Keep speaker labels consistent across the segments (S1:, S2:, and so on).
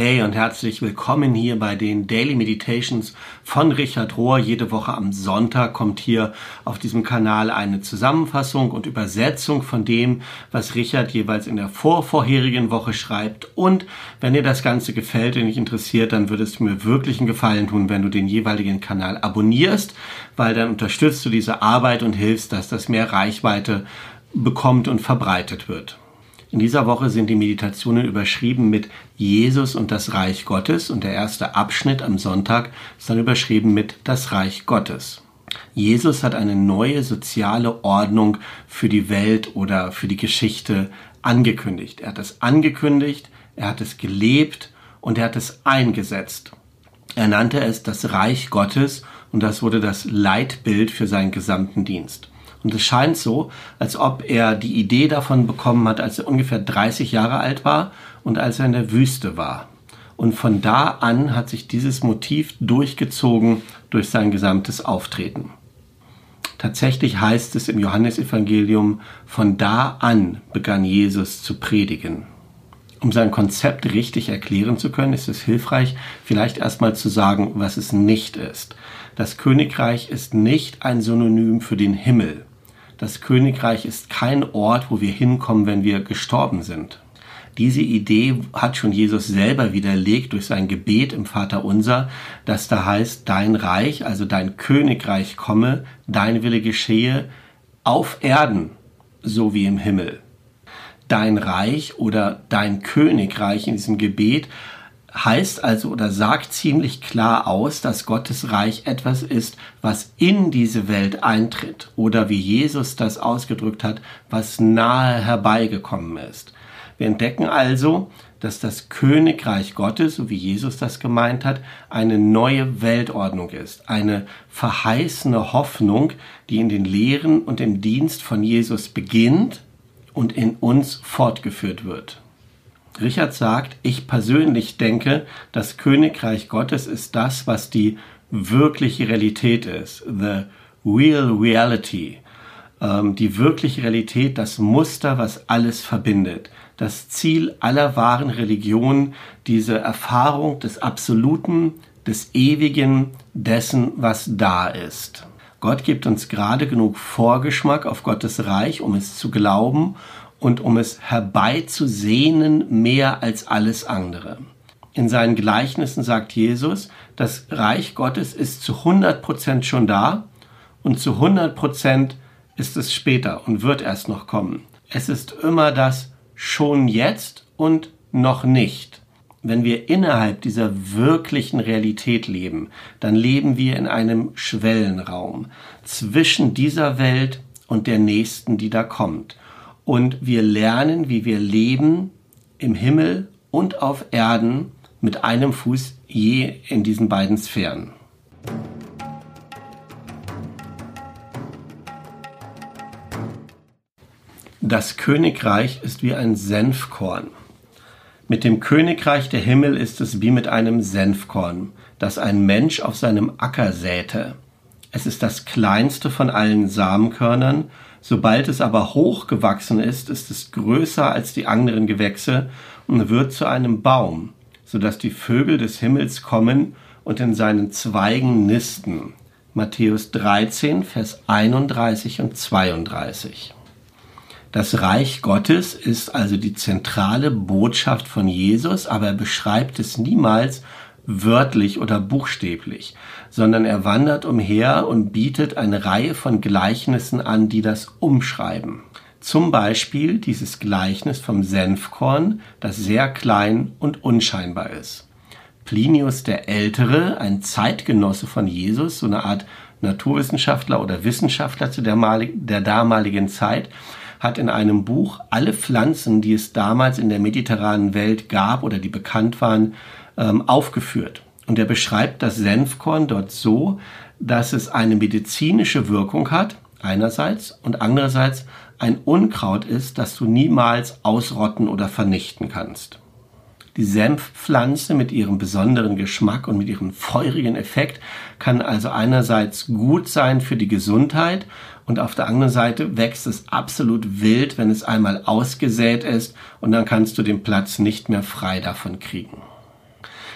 S1: Hey und herzlich willkommen hier bei den Daily Meditations von Richard Rohr. Jede Woche am Sonntag kommt hier auf diesem Kanal eine Zusammenfassung und Übersetzung von dem, was Richard jeweils in der vorvorherigen Woche schreibt. Und wenn dir das Ganze gefällt und dich interessiert, dann würde es mir wirklich einen Gefallen tun, wenn du den jeweiligen Kanal abonnierst, weil dann unterstützt du diese Arbeit und hilfst, dass das mehr Reichweite bekommt und verbreitet wird. In dieser Woche sind die Meditationen überschrieben mit Jesus und das Reich Gottes und der erste Abschnitt am Sonntag ist dann überschrieben mit das Reich Gottes. Jesus hat eine neue soziale Ordnung für die Welt oder für die Geschichte angekündigt. Er hat es angekündigt, er hat es gelebt und er hat es eingesetzt. Er nannte es das Reich Gottes und das wurde das Leitbild für seinen gesamten Dienst. Und es scheint so, als ob er die Idee davon bekommen hat, als er ungefähr 30 Jahre alt war und als er in der Wüste war. Und von da an hat sich dieses Motiv durchgezogen durch sein gesamtes Auftreten. Tatsächlich heißt es im Johannesevangelium, von da an begann Jesus zu predigen. Um sein Konzept richtig erklären zu können, ist es hilfreich, vielleicht erstmal zu sagen, was es nicht ist. Das Königreich ist nicht ein Synonym für den Himmel. Das Königreich ist kein Ort, wo wir hinkommen, wenn wir gestorben sind. Diese Idee hat schon Jesus selber widerlegt durch sein Gebet im Vater Unser, das da heißt, dein Reich, also dein Königreich komme, dein Wille geschehe auf Erden, so wie im Himmel. Dein Reich oder dein Königreich in diesem Gebet heißt also oder sagt ziemlich klar aus, dass Gottes Reich etwas ist, was in diese Welt eintritt oder wie Jesus das ausgedrückt hat, was nahe herbeigekommen ist. Wir entdecken also, dass das Königreich Gottes, so wie Jesus das gemeint hat, eine neue Weltordnung ist, eine verheißene Hoffnung, die in den Lehren und im Dienst von Jesus beginnt und in uns fortgeführt wird. Richard sagt, ich persönlich denke, das Königreich Gottes ist das, was die wirkliche Realität ist. The real reality. Ähm, die wirkliche Realität, das Muster, was alles verbindet. Das Ziel aller wahren Religionen, diese Erfahrung des Absoluten, des Ewigen, dessen, was da ist. Gott gibt uns gerade genug Vorgeschmack auf Gottes Reich, um es zu glauben und um es herbeizusehnen mehr als alles andere. In seinen Gleichnissen sagt Jesus, das Reich Gottes ist zu 100 Prozent schon da und zu 100 Prozent ist es später und wird erst noch kommen. Es ist immer das schon jetzt und noch nicht. Wenn wir innerhalb dieser wirklichen Realität leben, dann leben wir in einem Schwellenraum zwischen dieser Welt und der nächsten, die da kommt und wir lernen, wie wir leben im Himmel und auf Erden mit einem Fuß je in diesen beiden Sphären. Das Königreich ist wie ein Senfkorn. Mit dem Königreich der Himmel ist es wie mit einem Senfkorn, das ein Mensch auf seinem Acker säte. Es ist das kleinste von allen Samenkörnern Sobald es aber hochgewachsen ist, ist es größer als die anderen Gewächse und wird zu einem Baum, so dass die Vögel des Himmels kommen und in seinen Zweigen nisten. Matthäus 13, Vers 31 und 32. Das Reich Gottes ist also die zentrale Botschaft von Jesus, aber er beschreibt es niemals wörtlich oder buchstäblich, sondern er wandert umher und bietet eine Reihe von Gleichnissen an, die das umschreiben. Zum Beispiel dieses Gleichnis vom Senfkorn, das sehr klein und unscheinbar ist. Plinius der Ältere, ein Zeitgenosse von Jesus, so eine Art Naturwissenschaftler oder Wissenschaftler zu der, der damaligen Zeit, hat in einem Buch alle Pflanzen, die es damals in der mediterranen Welt gab oder die bekannt waren, ähm, aufgeführt. Und er beschreibt das Senfkorn dort so, dass es eine medizinische Wirkung hat, einerseits, und andererseits ein Unkraut ist, das du niemals ausrotten oder vernichten kannst. Die Senfpflanze mit ihrem besonderen Geschmack und mit ihrem feurigen Effekt kann also einerseits gut sein für die Gesundheit und auf der anderen Seite wächst es absolut wild, wenn es einmal ausgesät ist und dann kannst du den Platz nicht mehr frei davon kriegen.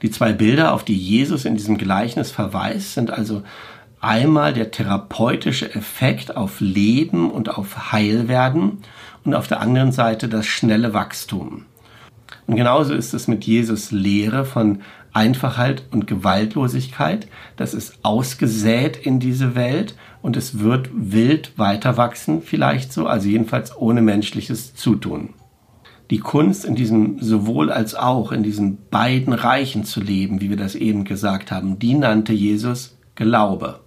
S1: Die zwei Bilder, auf die Jesus in diesem Gleichnis verweist, sind also einmal der therapeutische Effekt auf Leben und auf Heilwerden und auf der anderen Seite das schnelle Wachstum. Und genauso ist es mit Jesus Lehre von Einfachheit und Gewaltlosigkeit. Das ist ausgesät in diese Welt und es wird wild weiter wachsen, vielleicht so, also jedenfalls ohne menschliches Zutun. Die Kunst in diesem sowohl als auch, in diesen beiden Reichen zu leben, wie wir das eben gesagt haben, die nannte Jesus Glaube.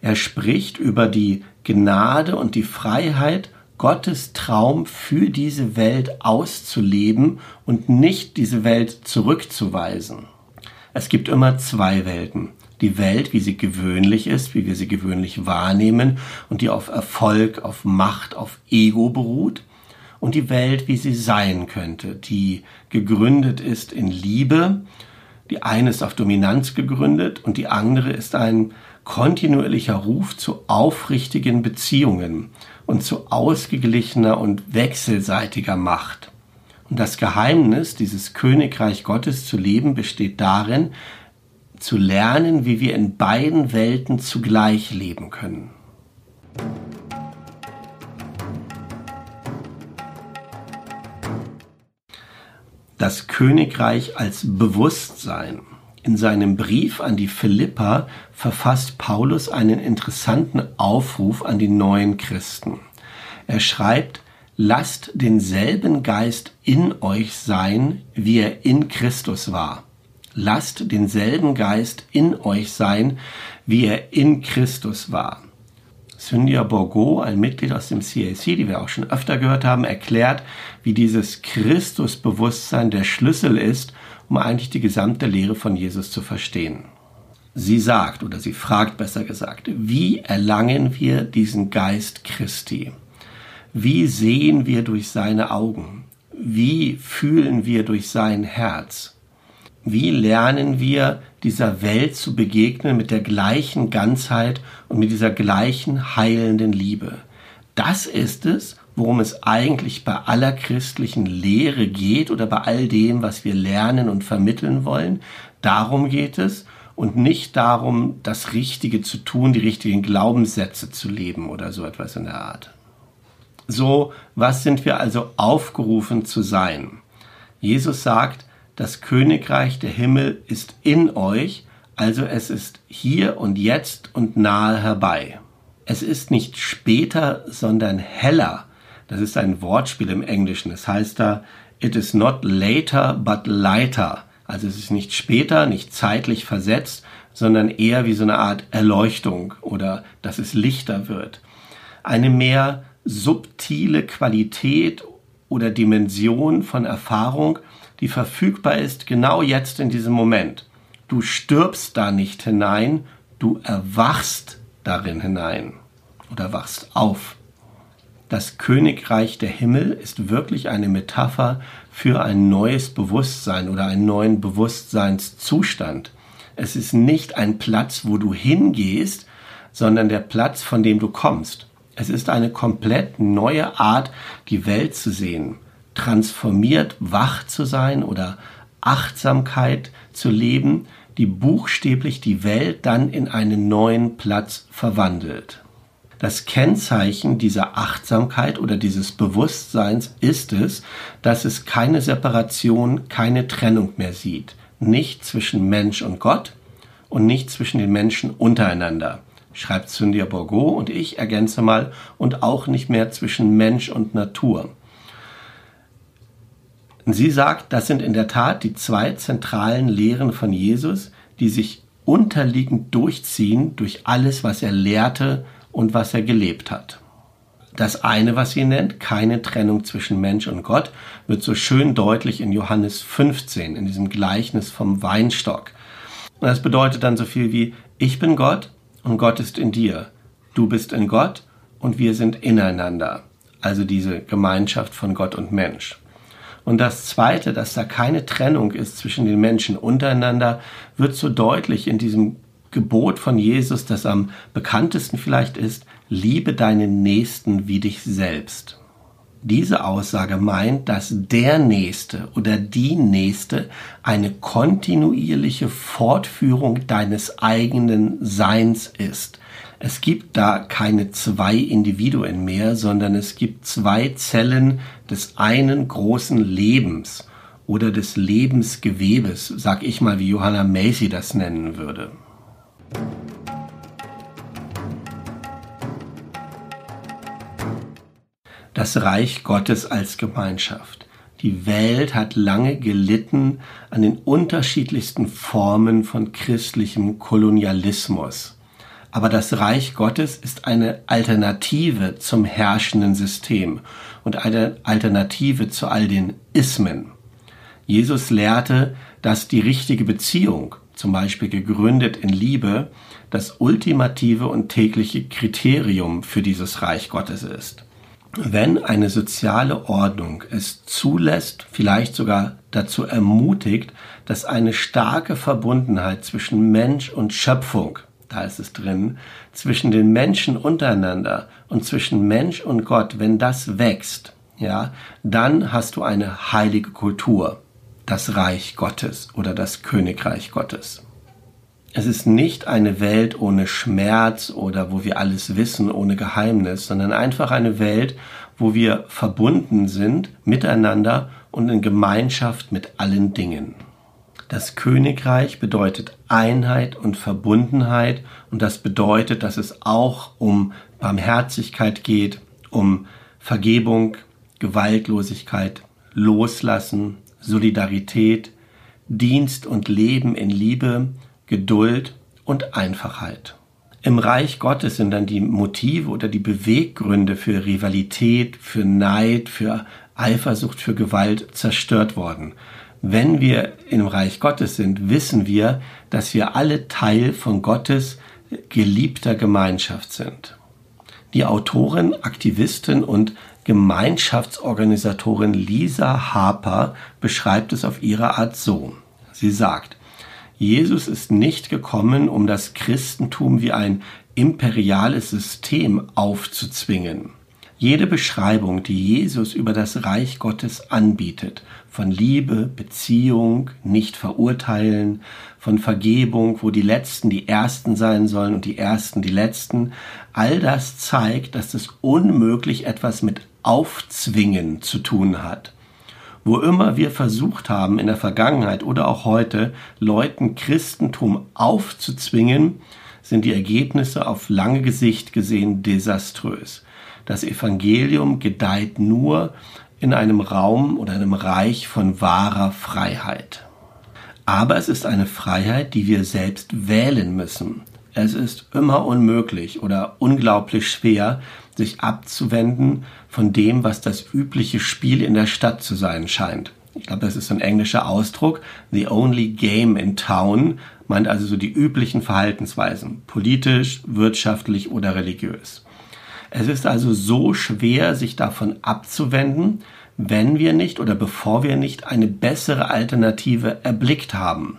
S1: Er spricht über die Gnade und die Freiheit Gottes Traum für diese Welt auszuleben und nicht diese Welt zurückzuweisen. Es gibt immer zwei Welten. Die Welt, wie sie gewöhnlich ist, wie wir sie gewöhnlich wahrnehmen und die auf Erfolg, auf Macht, auf Ego beruht. Und die Welt, wie sie sein könnte, die gegründet ist in Liebe. Die eine ist auf Dominanz gegründet und die andere ist ein kontinuierlicher Ruf zu aufrichtigen Beziehungen und zu ausgeglichener und wechselseitiger Macht. Und das Geheimnis, dieses Königreich Gottes zu leben, besteht darin, zu lernen, wie wir in beiden Welten zugleich leben können. Das Königreich als Bewusstsein. In seinem Brief an die Philippa verfasst Paulus einen interessanten Aufruf an die neuen Christen. Er schreibt, lasst denselben Geist in euch sein, wie er in Christus war. Lasst denselben Geist in euch sein, wie er in Christus war. Cynthia Borgo, ein Mitglied aus dem CAC, die wir auch schon öfter gehört haben, erklärt, wie dieses Christusbewusstsein der Schlüssel ist, um eigentlich die gesamte Lehre von Jesus zu verstehen. Sie sagt oder sie fragt besser gesagt, wie erlangen wir diesen Geist Christi? Wie sehen wir durch seine Augen? Wie fühlen wir durch sein Herz? Wie lernen wir dieser Welt zu begegnen mit der gleichen Ganzheit und mit dieser gleichen heilenden Liebe? Das ist es, worum es eigentlich bei aller christlichen Lehre geht oder bei all dem, was wir lernen und vermitteln wollen. Darum geht es und nicht darum, das Richtige zu tun, die richtigen Glaubenssätze zu leben oder so etwas in der Art. So, was sind wir also aufgerufen zu sein? Jesus sagt, das Königreich der Himmel ist in euch, also es ist hier und jetzt und nahe herbei. Es ist nicht später, sondern heller das ist ein Wortspiel im Englischen. Es heißt da, it is not later, but lighter. Also es ist nicht später, nicht zeitlich versetzt, sondern eher wie so eine Art Erleuchtung oder dass es lichter wird. Eine mehr subtile Qualität oder Dimension von Erfahrung, die verfügbar ist genau jetzt in diesem Moment. Du stirbst da nicht hinein, du erwachst darin hinein oder wachst auf. Das Königreich der Himmel ist wirklich eine Metapher für ein neues Bewusstsein oder einen neuen Bewusstseinszustand. Es ist nicht ein Platz, wo du hingehst, sondern der Platz, von dem du kommst. Es ist eine komplett neue Art, die Welt zu sehen, transformiert wach zu sein oder Achtsamkeit zu leben, die buchstäblich die Welt dann in einen neuen Platz verwandelt. Das Kennzeichen dieser Achtsamkeit oder dieses Bewusstseins ist es, dass es keine Separation, keine Trennung mehr sieht. Nicht zwischen Mensch und Gott und nicht zwischen den Menschen untereinander, schreibt Cynthia Bourgo und ich ergänze mal, und auch nicht mehr zwischen Mensch und Natur. Sie sagt, das sind in der Tat die zwei zentralen Lehren von Jesus, die sich unterliegend durchziehen durch alles, was er lehrte und was er gelebt hat. Das eine, was sie nennt, keine Trennung zwischen Mensch und Gott, wird so schön deutlich in Johannes 15, in diesem Gleichnis vom Weinstock. Und das bedeutet dann so viel wie, ich bin Gott und Gott ist in dir. Du bist in Gott und wir sind ineinander. Also diese Gemeinschaft von Gott und Mensch. Und das Zweite, dass da keine Trennung ist zwischen den Menschen untereinander, wird so deutlich in diesem Gebot von Jesus, das am bekanntesten vielleicht ist, liebe deinen Nächsten wie dich selbst. Diese Aussage meint, dass der Nächste oder die Nächste eine kontinuierliche Fortführung deines eigenen Seins ist. Es gibt da keine zwei Individuen mehr, sondern es gibt zwei Zellen des einen großen Lebens oder des Lebensgewebes, sag ich mal, wie Johanna Macy das nennen würde. Das Reich Gottes als Gemeinschaft. Die Welt hat lange gelitten an den unterschiedlichsten Formen von christlichem Kolonialismus. Aber das Reich Gottes ist eine Alternative zum herrschenden System und eine Alternative zu all den Ismen. Jesus lehrte, dass die richtige Beziehung, zum Beispiel gegründet in Liebe, das ultimative und tägliche Kriterium für dieses Reich Gottes ist. Wenn eine soziale Ordnung es zulässt, vielleicht sogar dazu ermutigt, dass eine starke Verbundenheit zwischen Mensch und Schöpfung, da ist es drin, zwischen den Menschen untereinander und zwischen Mensch und Gott, wenn das wächst, ja, dann hast du eine heilige Kultur, das Reich Gottes oder das Königreich Gottes. Es ist nicht eine Welt ohne Schmerz oder wo wir alles wissen, ohne Geheimnis, sondern einfach eine Welt, wo wir verbunden sind miteinander und in Gemeinschaft mit allen Dingen. Das Königreich bedeutet Einheit und Verbundenheit und das bedeutet, dass es auch um Barmherzigkeit geht, um Vergebung, Gewaltlosigkeit, Loslassen, Solidarität, Dienst und Leben in Liebe, Geduld und Einfachheit. Im Reich Gottes sind dann die Motive oder die Beweggründe für Rivalität, für Neid, für Eifersucht, für Gewalt zerstört worden. Wenn wir im Reich Gottes sind, wissen wir, dass wir alle Teil von Gottes geliebter Gemeinschaft sind. Die Autorin, Aktivistin und Gemeinschaftsorganisatorin Lisa Harper beschreibt es auf ihre Art so. Sie sagt, Jesus ist nicht gekommen, um das Christentum wie ein imperiales System aufzuzwingen. Jede Beschreibung, die Jesus über das Reich Gottes anbietet, von Liebe, Beziehung, nicht verurteilen, von Vergebung, wo die Letzten die Ersten sein sollen und die Ersten die Letzten, all das zeigt, dass es unmöglich etwas mit Aufzwingen zu tun hat. Wo immer wir versucht haben, in der Vergangenheit oder auch heute, Leuten Christentum aufzuzwingen, sind die Ergebnisse auf lange Gesicht gesehen desaströs. Das Evangelium gedeiht nur in einem Raum oder einem Reich von wahrer Freiheit. Aber es ist eine Freiheit, die wir selbst wählen müssen. Es ist immer unmöglich oder unglaublich schwer, sich abzuwenden von dem, was das übliche Spiel in der Stadt zu sein scheint. Ich glaube, das ist so ein englischer Ausdruck. The only game in town meint also so die üblichen Verhaltensweisen, politisch, wirtschaftlich oder religiös. Es ist also so schwer, sich davon abzuwenden, wenn wir nicht oder bevor wir nicht eine bessere Alternative erblickt haben.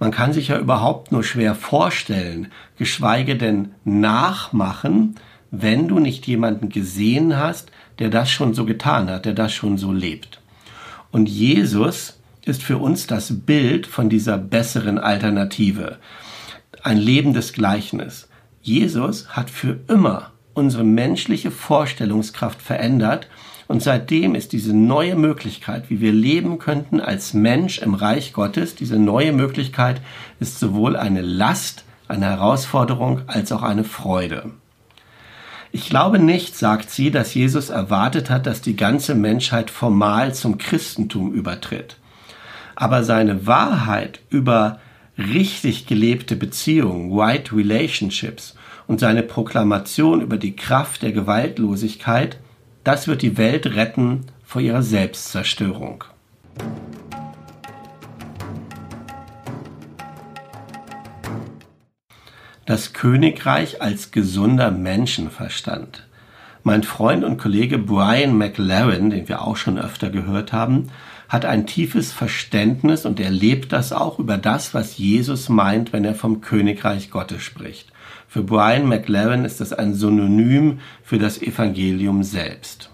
S1: Man kann sich ja überhaupt nur schwer vorstellen, geschweige denn nachmachen, wenn du nicht jemanden gesehen hast, der das schon so getan hat, der das schon so lebt. Und Jesus ist für uns das Bild von dieser besseren Alternative, ein lebendes Gleichnis. Jesus hat für immer unsere menschliche Vorstellungskraft verändert und seitdem ist diese neue Möglichkeit, wie wir leben könnten als Mensch im Reich Gottes, diese neue Möglichkeit ist sowohl eine Last, eine Herausforderung als auch eine Freude. Ich glaube nicht, sagt sie, dass Jesus erwartet hat, dass die ganze Menschheit formal zum Christentum übertritt. Aber seine Wahrheit über richtig gelebte Beziehungen, White Relationships und seine Proklamation über die Kraft der Gewaltlosigkeit, das wird die Welt retten vor ihrer Selbstzerstörung. das Königreich als gesunder Menschenverstand. Mein Freund und Kollege Brian McLaren, den wir auch schon öfter gehört haben, hat ein tiefes Verständnis und er lebt das auch über das, was Jesus meint, wenn er vom Königreich Gottes spricht. Für Brian McLaren ist das ein Synonym für das Evangelium selbst.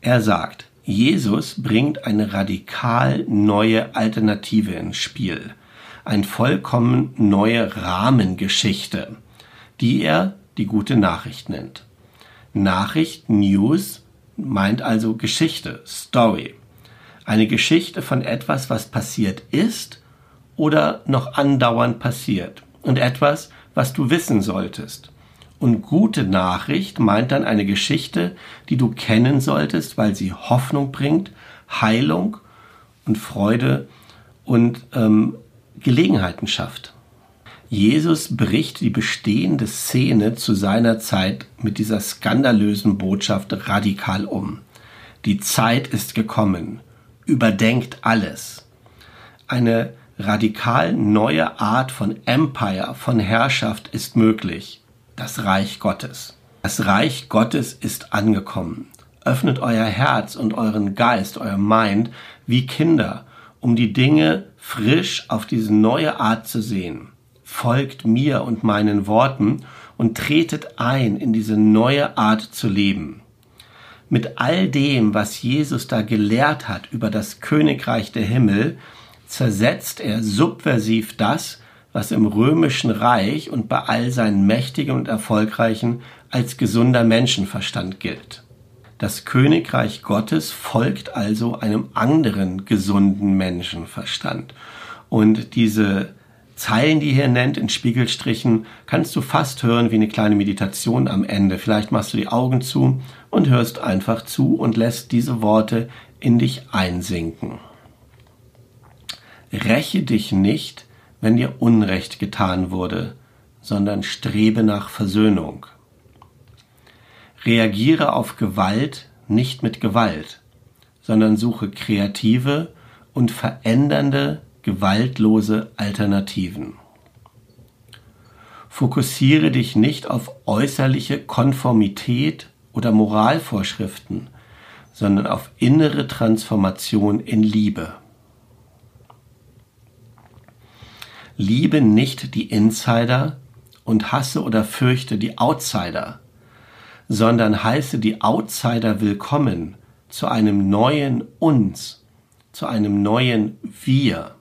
S1: Er sagt, Jesus bringt eine radikal neue Alternative ins Spiel, eine vollkommen neue Rahmengeschichte, die er die gute Nachricht nennt. Nachricht, News meint also Geschichte, Story. Eine Geschichte von etwas, was passiert ist oder noch andauernd passiert und etwas, was du wissen solltest. Und gute Nachricht meint dann eine Geschichte, die du kennen solltest, weil sie Hoffnung bringt, Heilung und Freude und ähm, Gelegenheiten schafft. Jesus bricht die bestehende Szene zu seiner Zeit mit dieser skandalösen Botschaft radikal um. Die Zeit ist gekommen. Überdenkt alles. Eine radikal neue Art von Empire, von Herrschaft ist möglich. Das Reich Gottes. Das Reich Gottes ist angekommen. Öffnet euer Herz und euren Geist, euer Mind wie Kinder, um die Dinge frisch auf diese neue Art zu sehen. Folgt mir und meinen Worten und tretet ein in diese neue Art zu leben. Mit all dem, was Jesus da gelehrt hat über das Königreich der Himmel, zersetzt er subversiv das, was im römischen Reich und bei all seinen Mächtigen und Erfolgreichen als gesunder Menschenverstand gilt. Das Königreich Gottes folgt also einem anderen gesunden Menschenverstand. Und diese Zeilen, die hier nennt in Spiegelstrichen, kannst du fast hören wie eine kleine Meditation am Ende. Vielleicht machst du die Augen zu und hörst einfach zu und lässt diese Worte in dich einsinken. Räche dich nicht, wenn dir Unrecht getan wurde, sondern strebe nach Versöhnung. Reagiere auf Gewalt nicht mit Gewalt, sondern suche kreative und verändernde, gewaltlose Alternativen. Fokussiere dich nicht auf äußerliche Konformität oder Moralvorschriften, sondern auf innere Transformation in Liebe. Liebe nicht die Insider und hasse oder fürchte die Outsider, sondern heiße die Outsider willkommen zu einem neuen uns, zu einem neuen Wir,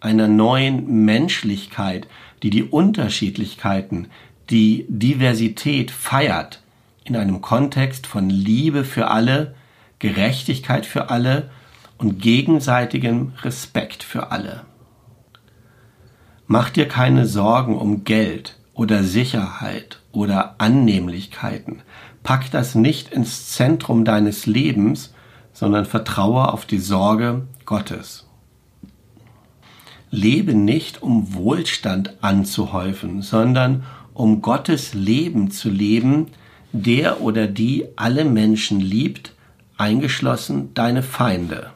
S1: einer neuen Menschlichkeit, die die Unterschiedlichkeiten, die Diversität feiert, in einem Kontext von Liebe für alle, Gerechtigkeit für alle und gegenseitigem Respekt für alle. Mach dir keine Sorgen um Geld oder Sicherheit oder Annehmlichkeiten. Pack das nicht ins Zentrum deines Lebens, sondern vertraue auf die Sorge Gottes. Lebe nicht, um Wohlstand anzuhäufen, sondern um Gottes Leben zu leben, der oder die alle Menschen liebt, eingeschlossen deine Feinde.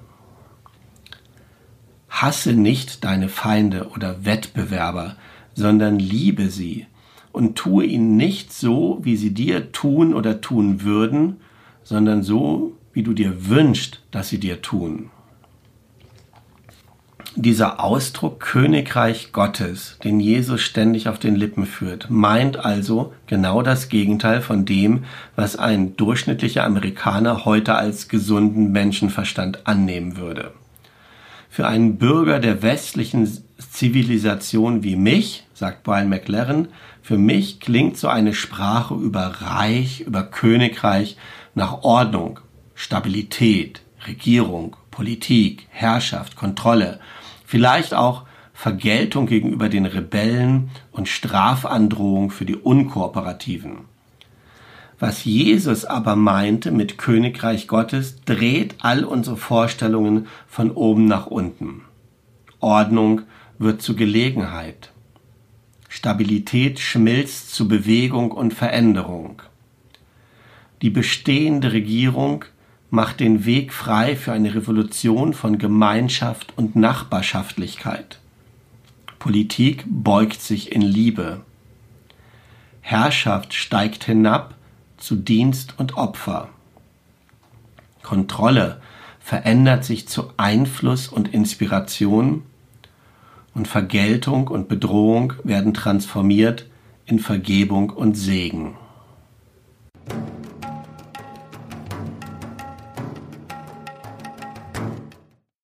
S1: Hasse nicht deine Feinde oder Wettbewerber, sondern liebe sie und tue ihnen nicht so, wie sie dir tun oder tun würden, sondern so, wie du dir wünschst, dass sie dir tun. Dieser Ausdruck Königreich Gottes, den Jesus ständig auf den Lippen führt, meint also genau das Gegenteil von dem, was ein durchschnittlicher Amerikaner heute als gesunden Menschenverstand annehmen würde. Für einen Bürger der westlichen Zivilisation wie mich, sagt Brian McLaren, für mich klingt so eine Sprache über Reich, über Königreich nach Ordnung, Stabilität, Regierung, Politik, Herrschaft, Kontrolle, vielleicht auch Vergeltung gegenüber den Rebellen und Strafandrohung für die Unkooperativen. Was Jesus aber meinte mit Königreich Gottes, dreht all unsere Vorstellungen von oben nach unten. Ordnung wird zu Gelegenheit. Stabilität schmilzt zu Bewegung und Veränderung. Die bestehende Regierung macht den Weg frei für eine Revolution von Gemeinschaft und Nachbarschaftlichkeit. Politik beugt sich in Liebe. Herrschaft steigt hinab zu Dienst und Opfer. Kontrolle verändert sich zu Einfluss und Inspiration und Vergeltung und Bedrohung werden transformiert in Vergebung und Segen.